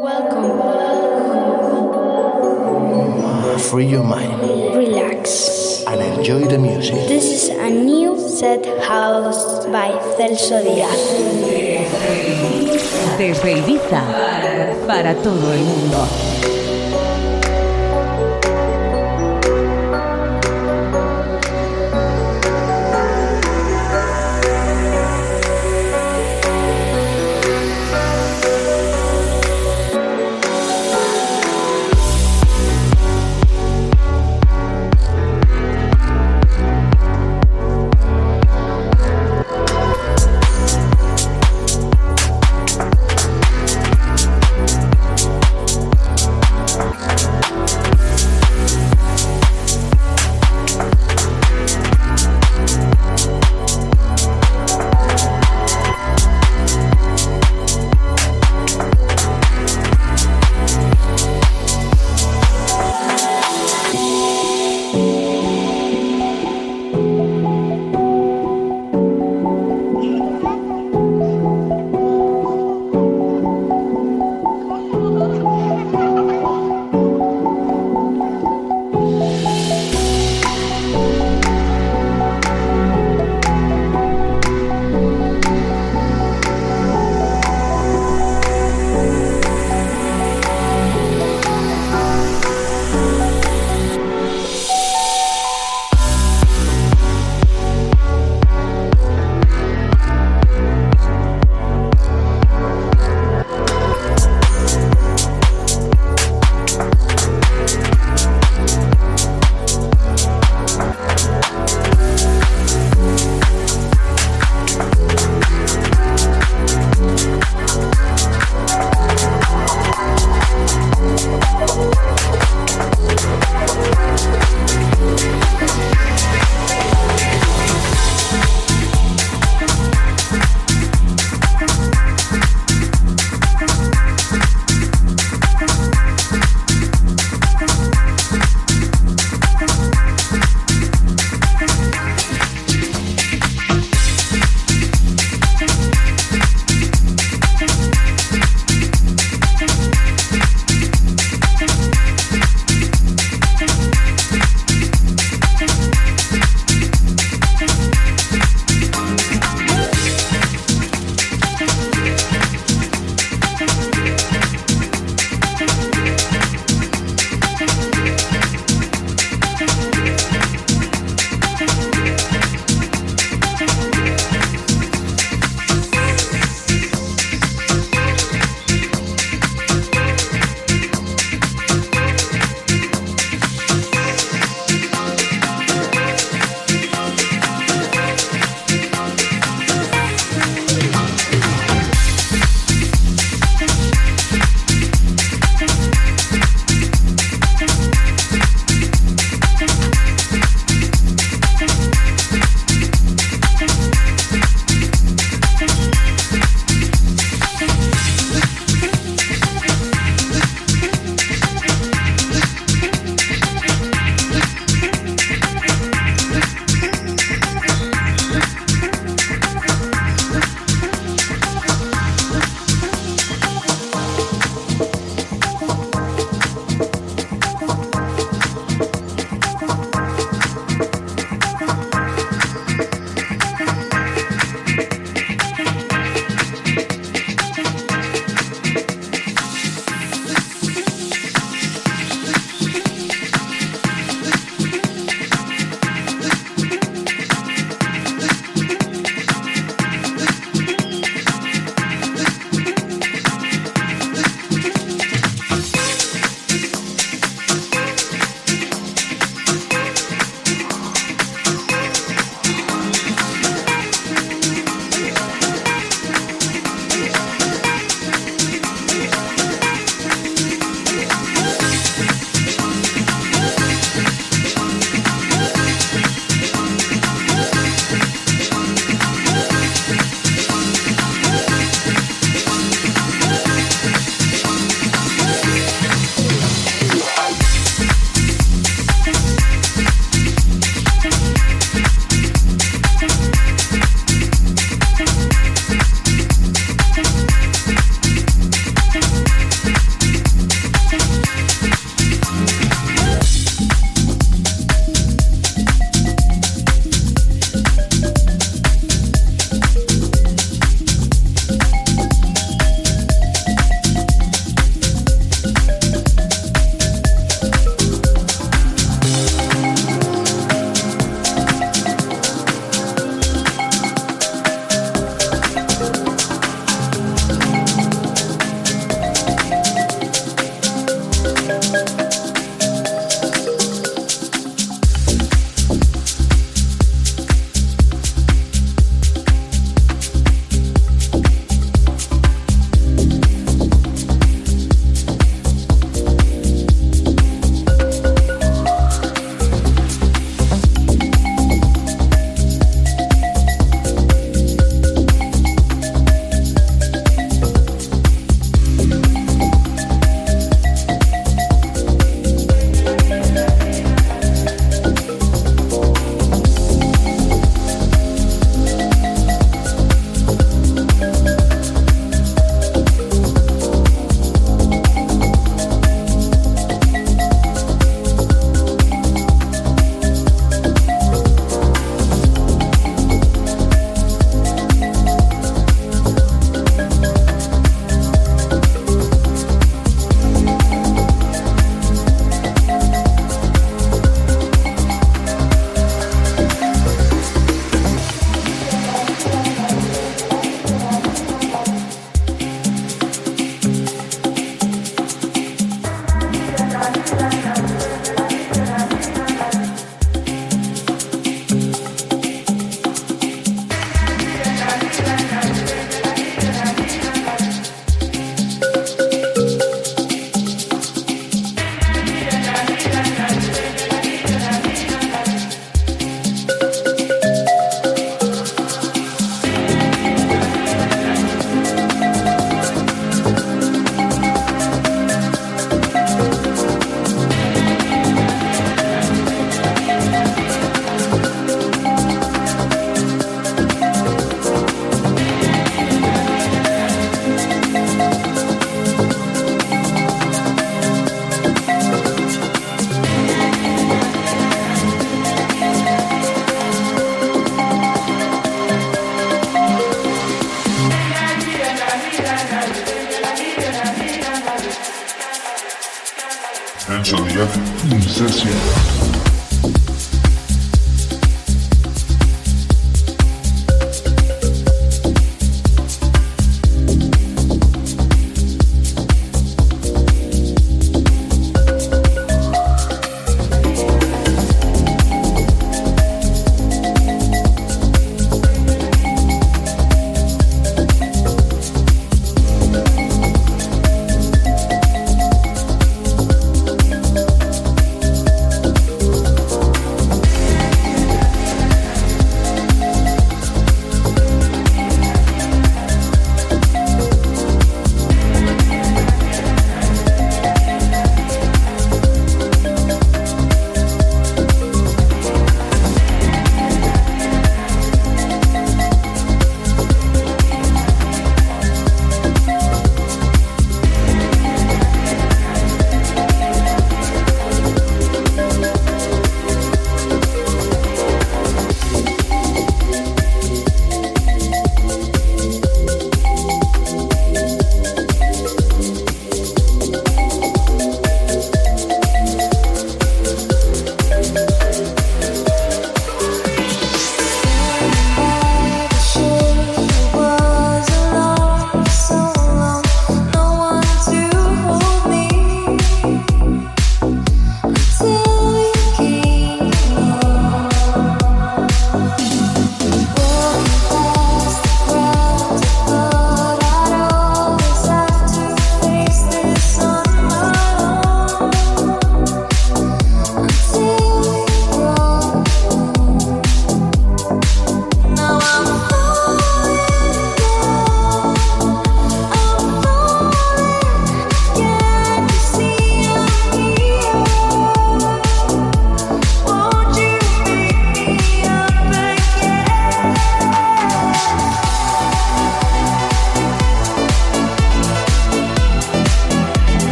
Free your mind Relax. and enjoy the music. This is a new set house by Celso Díaz. Desde Ibiza para todo el mundo.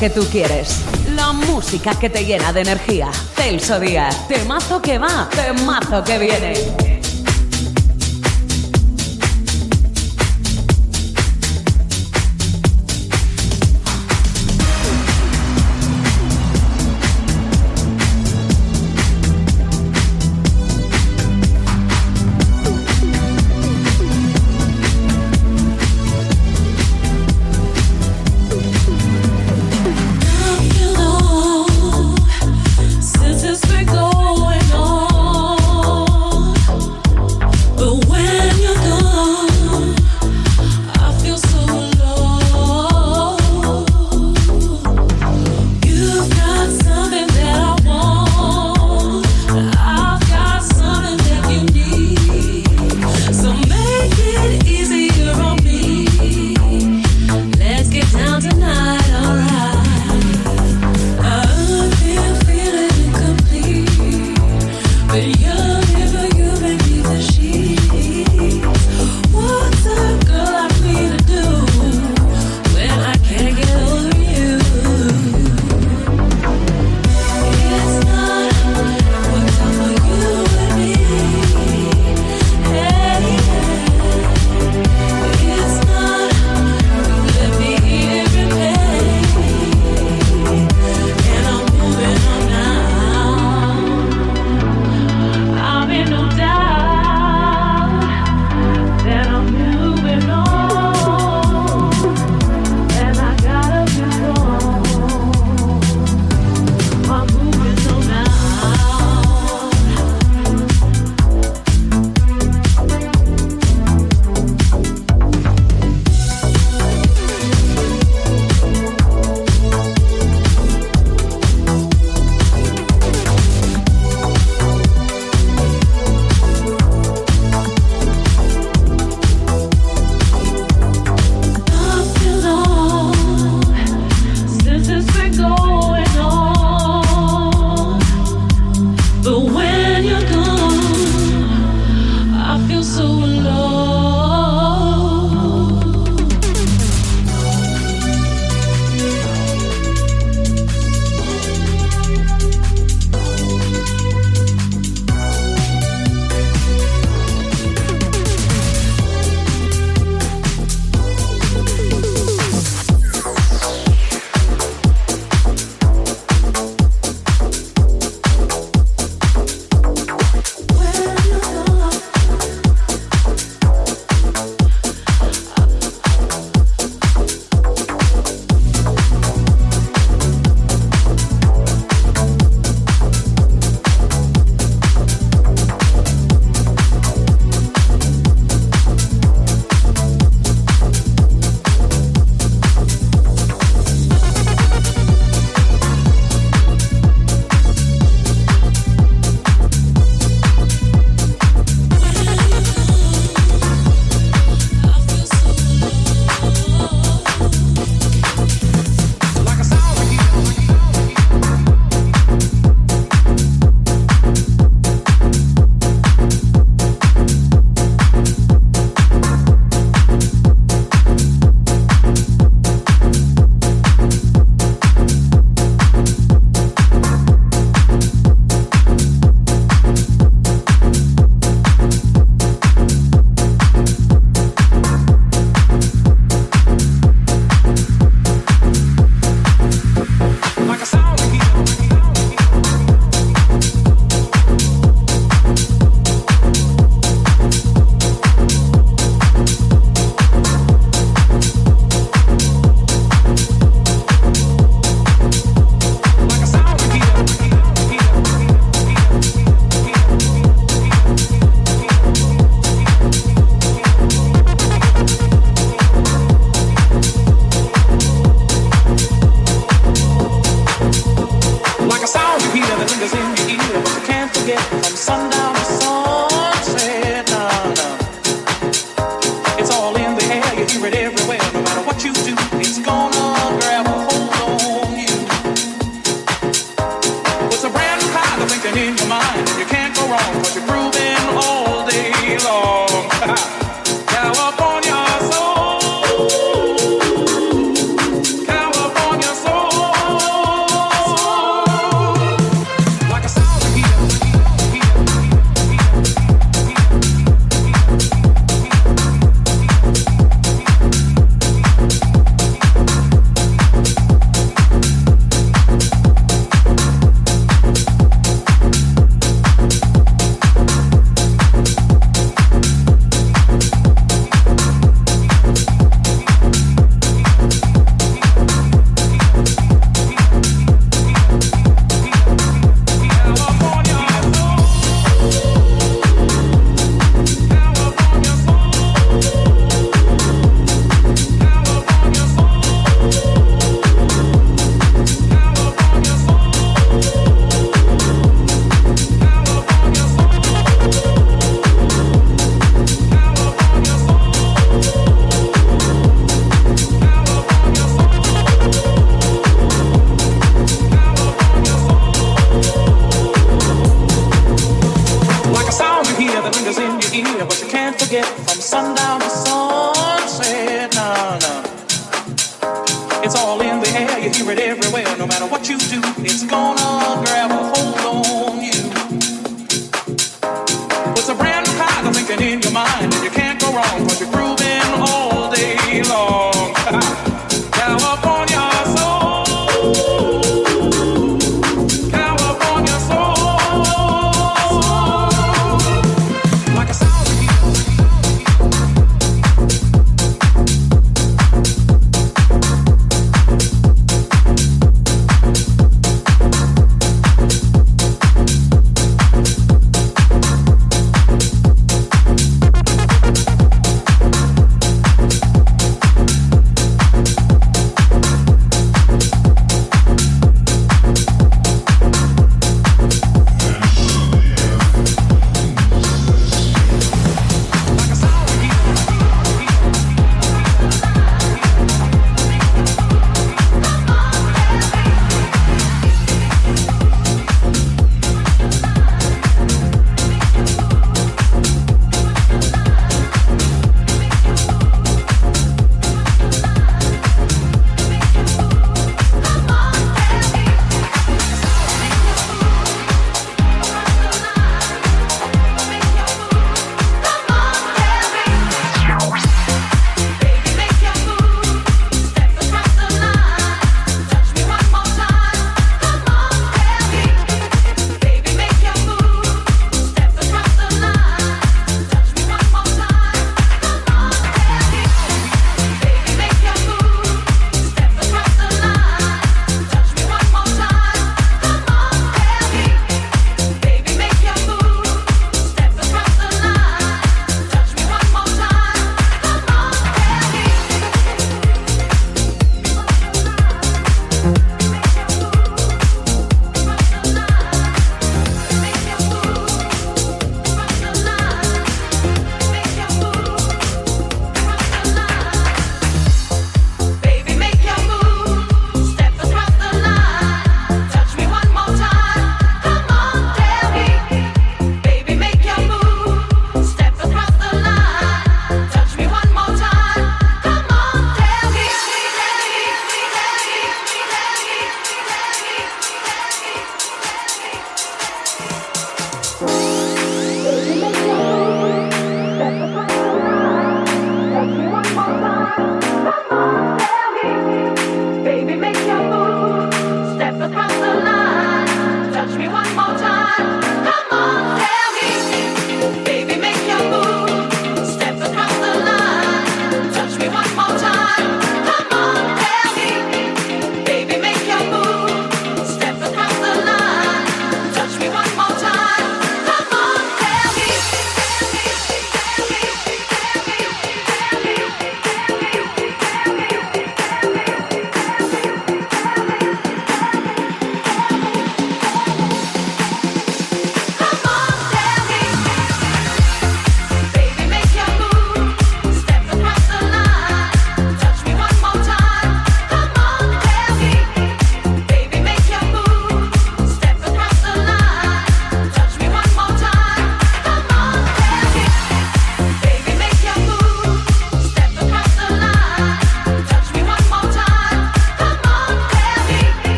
Que tú quieres. La música que te llena de energía. Celso Díaz, temazo que va, temazo que viene.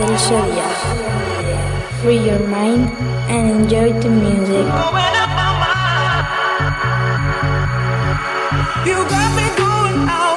del Sharia. Free your mind and enjoy the music. You got me going out.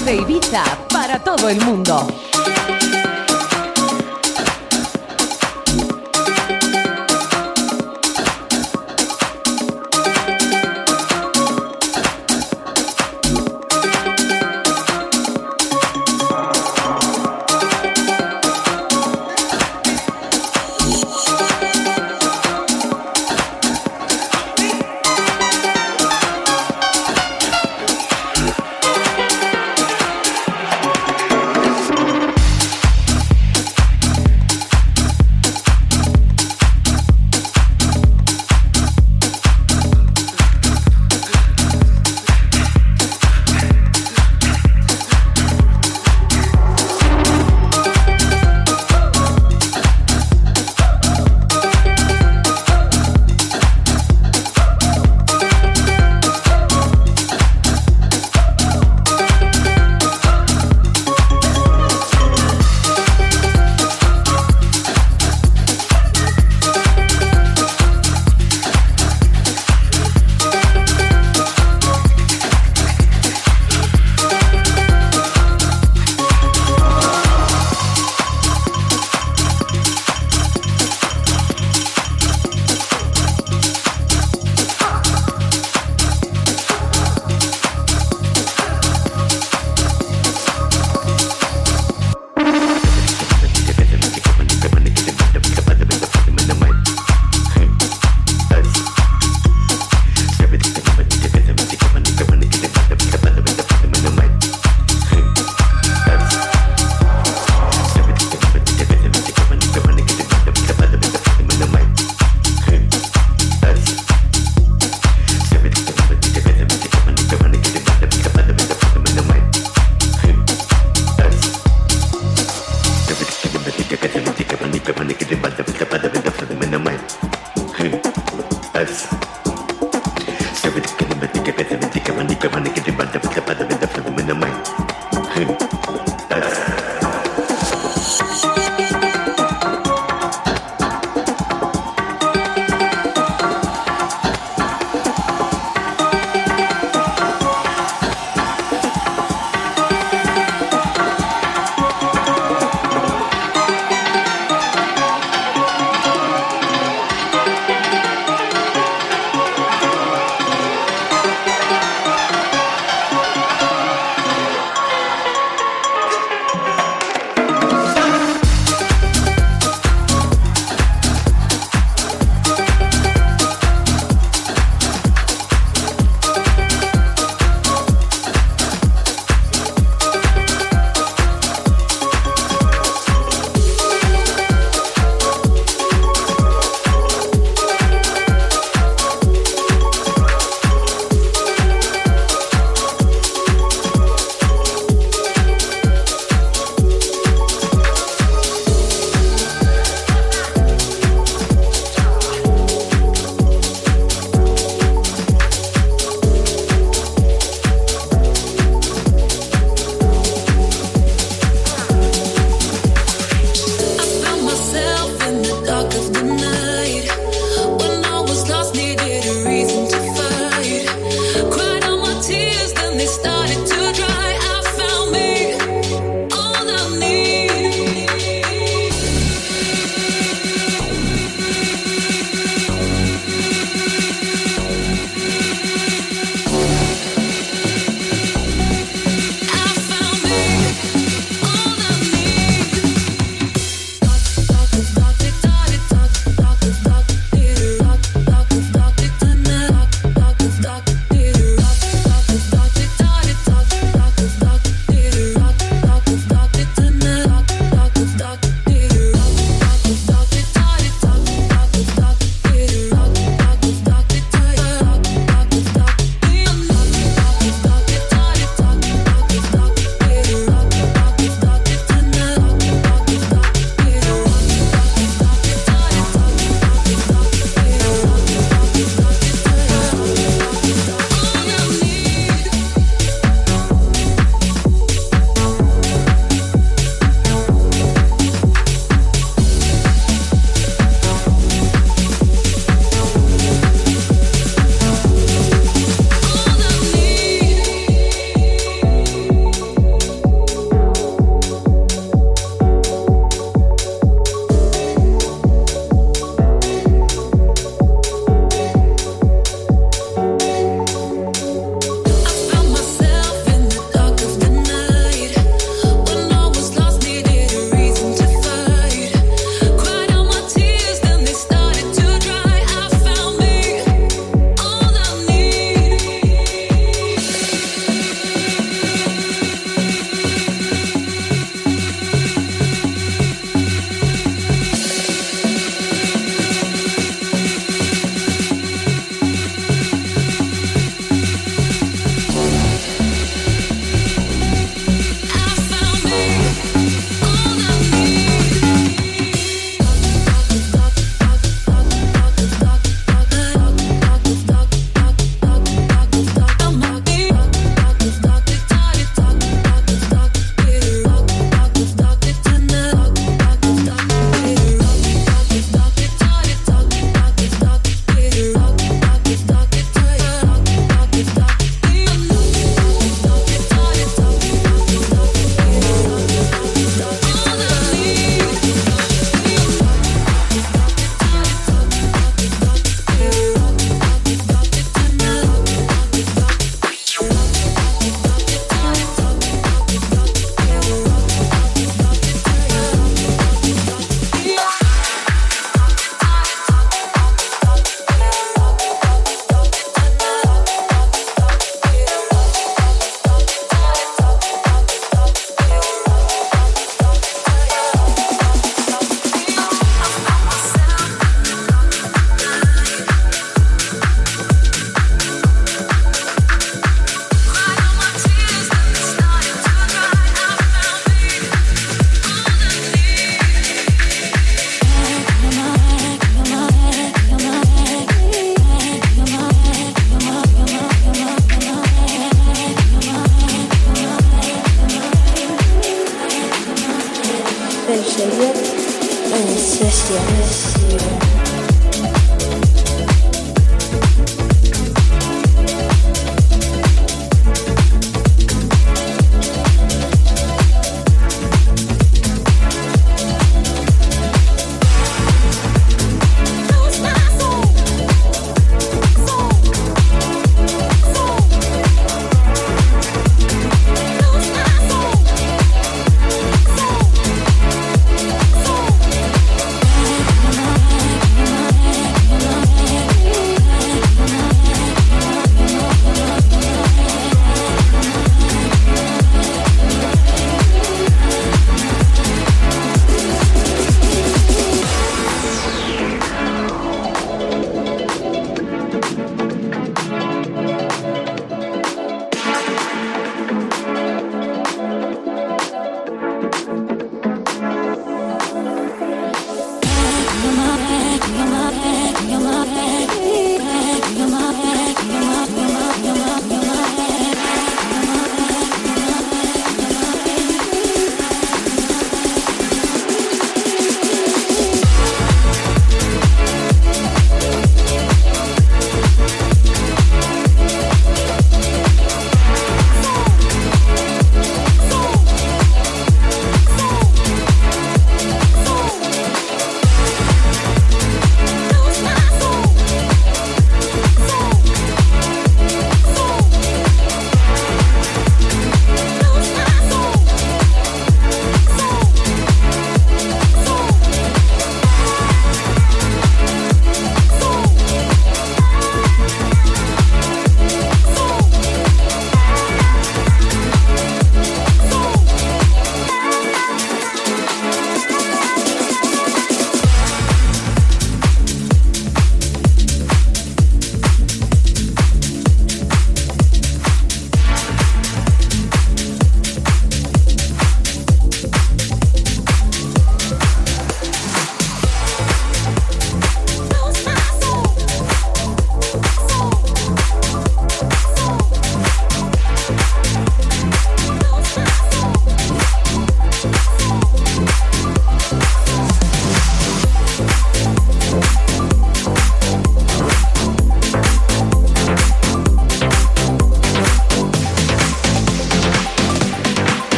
Desde Ibiza para todo el mundo.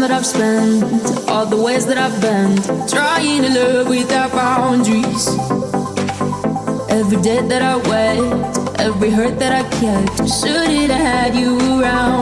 time that I've spent, all the ways that I've bent, trying to live without boundaries. Every day that I wait, every hurt that I kept, shouldn't have had you around.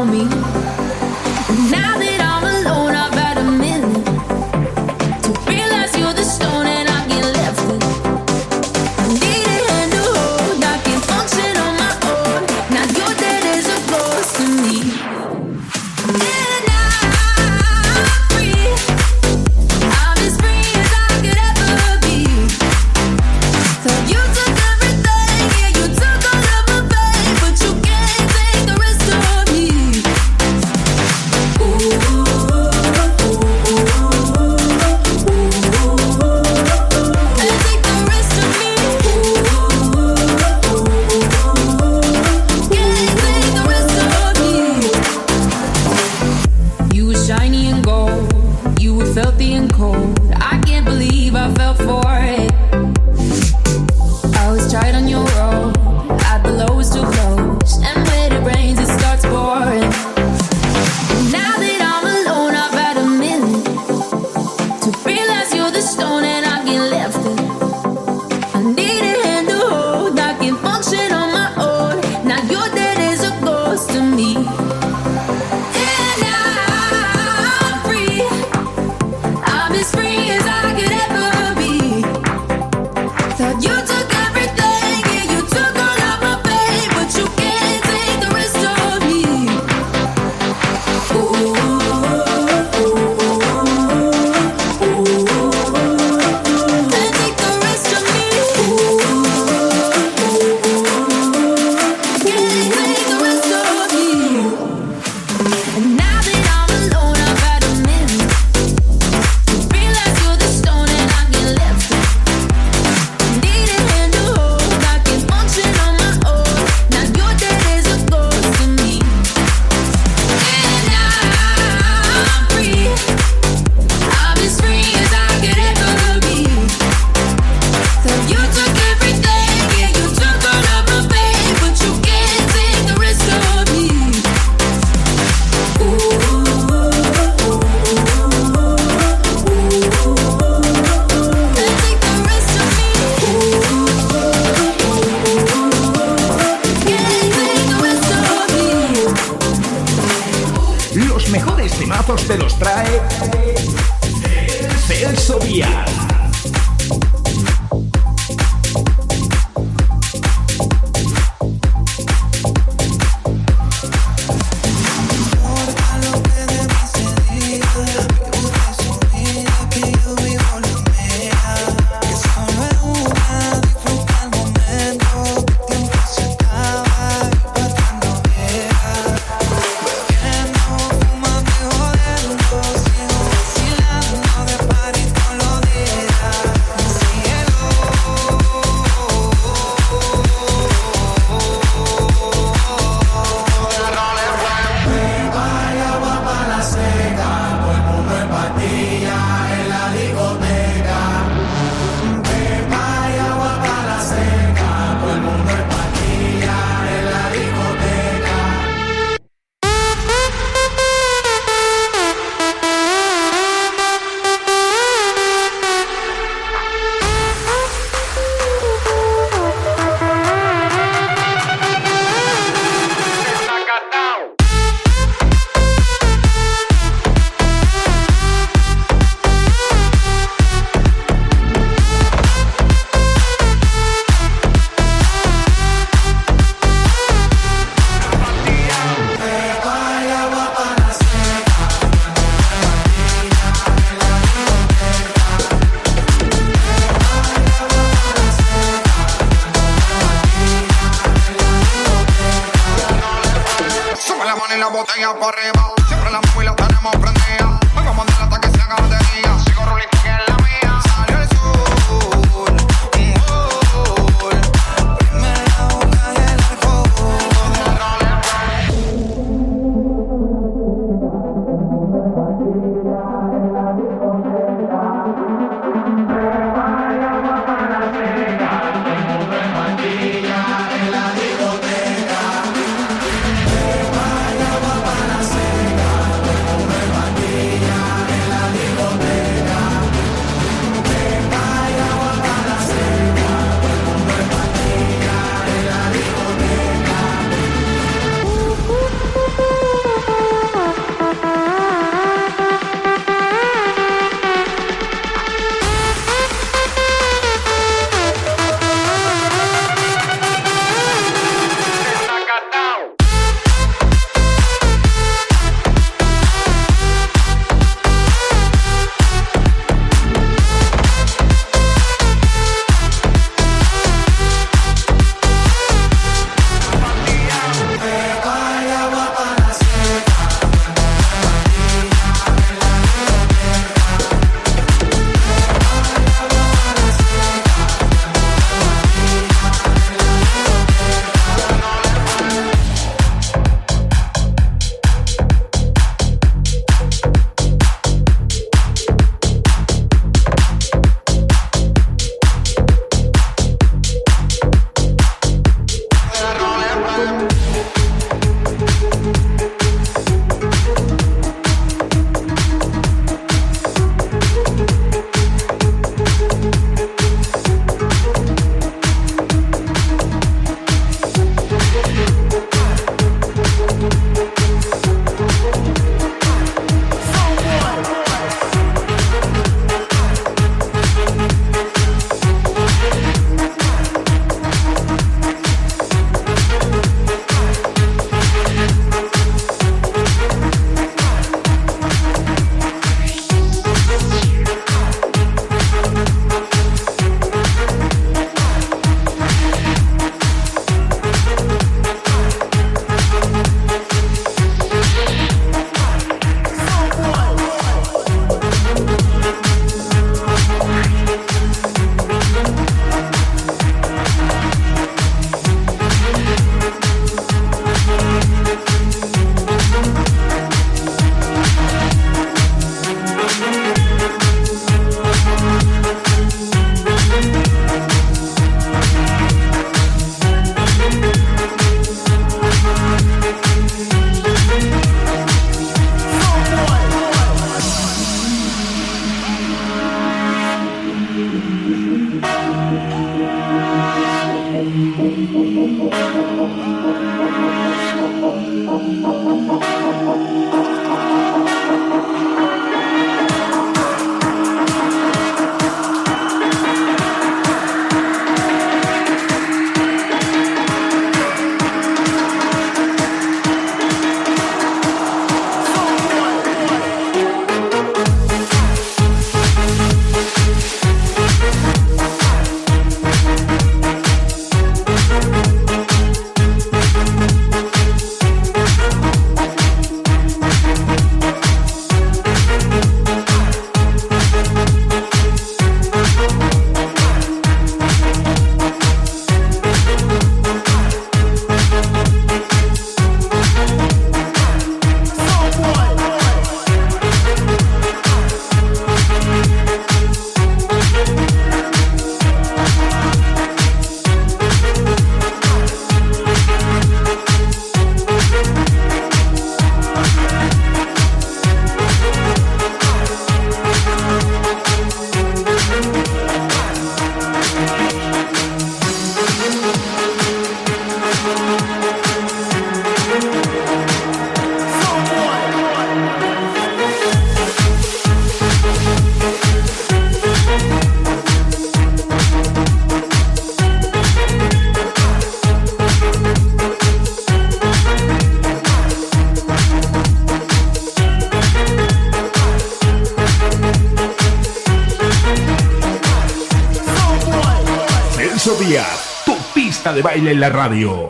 De baile en la radio.